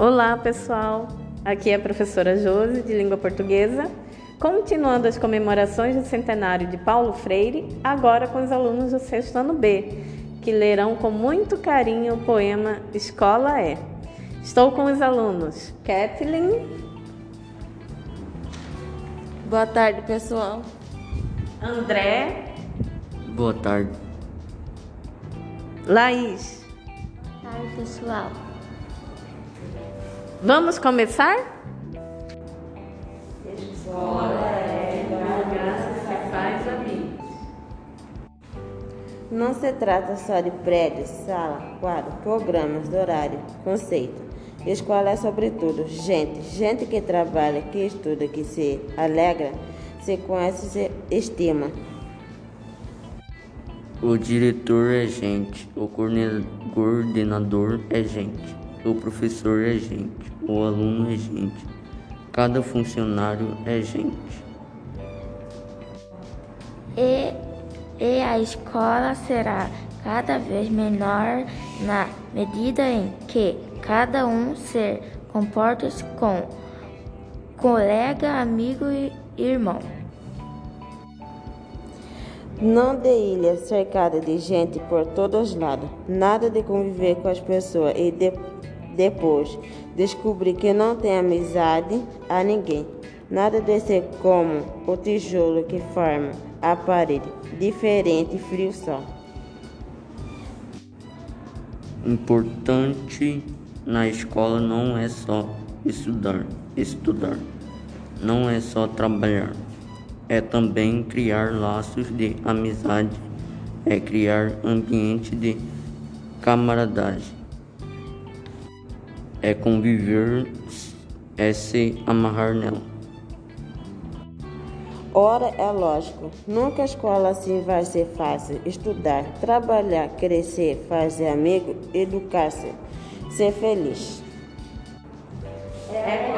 Olá, pessoal. Aqui é a professora Josi, de língua portuguesa, continuando as comemorações do centenário de Paulo Freire, agora com os alunos do sexto ano B, que lerão com muito carinho o poema Escola é. Estou com os alunos Kathleen. Boa tarde, pessoal. André. Boa tarde. Laís. Boa tarde, pessoal. Vamos começar? Escola é lugar que faz amigos. Não se trata só de prédios, sala, quadro, programas, horário, conceito. Escola é sobretudo gente, gente que trabalha, que estuda, que se alegra, se conhece, se estima. O diretor é gente, o coordenador é gente, o professor é gente, o aluno é gente, cada funcionário é gente. E, e a escola será cada vez menor na medida em que cada um se comporta-se com colega, amigo e irmão. Não de ilha cercada de gente por todos os lados. Nada de conviver com as pessoas e de, depois descobrir que não tem amizade a ninguém. Nada de ser como o tijolo que forma a parede, diferente frio só. Importante na escola não é só estudar, estudar. Não é só trabalhar é também criar laços de amizade, é criar ambiente de camaradagem, é conviver, é se amarrar nela. Ora, é lógico, nunca a escola assim vai ser fácil. Estudar, trabalhar, crescer, fazer amigo, educar-se, ser feliz. É.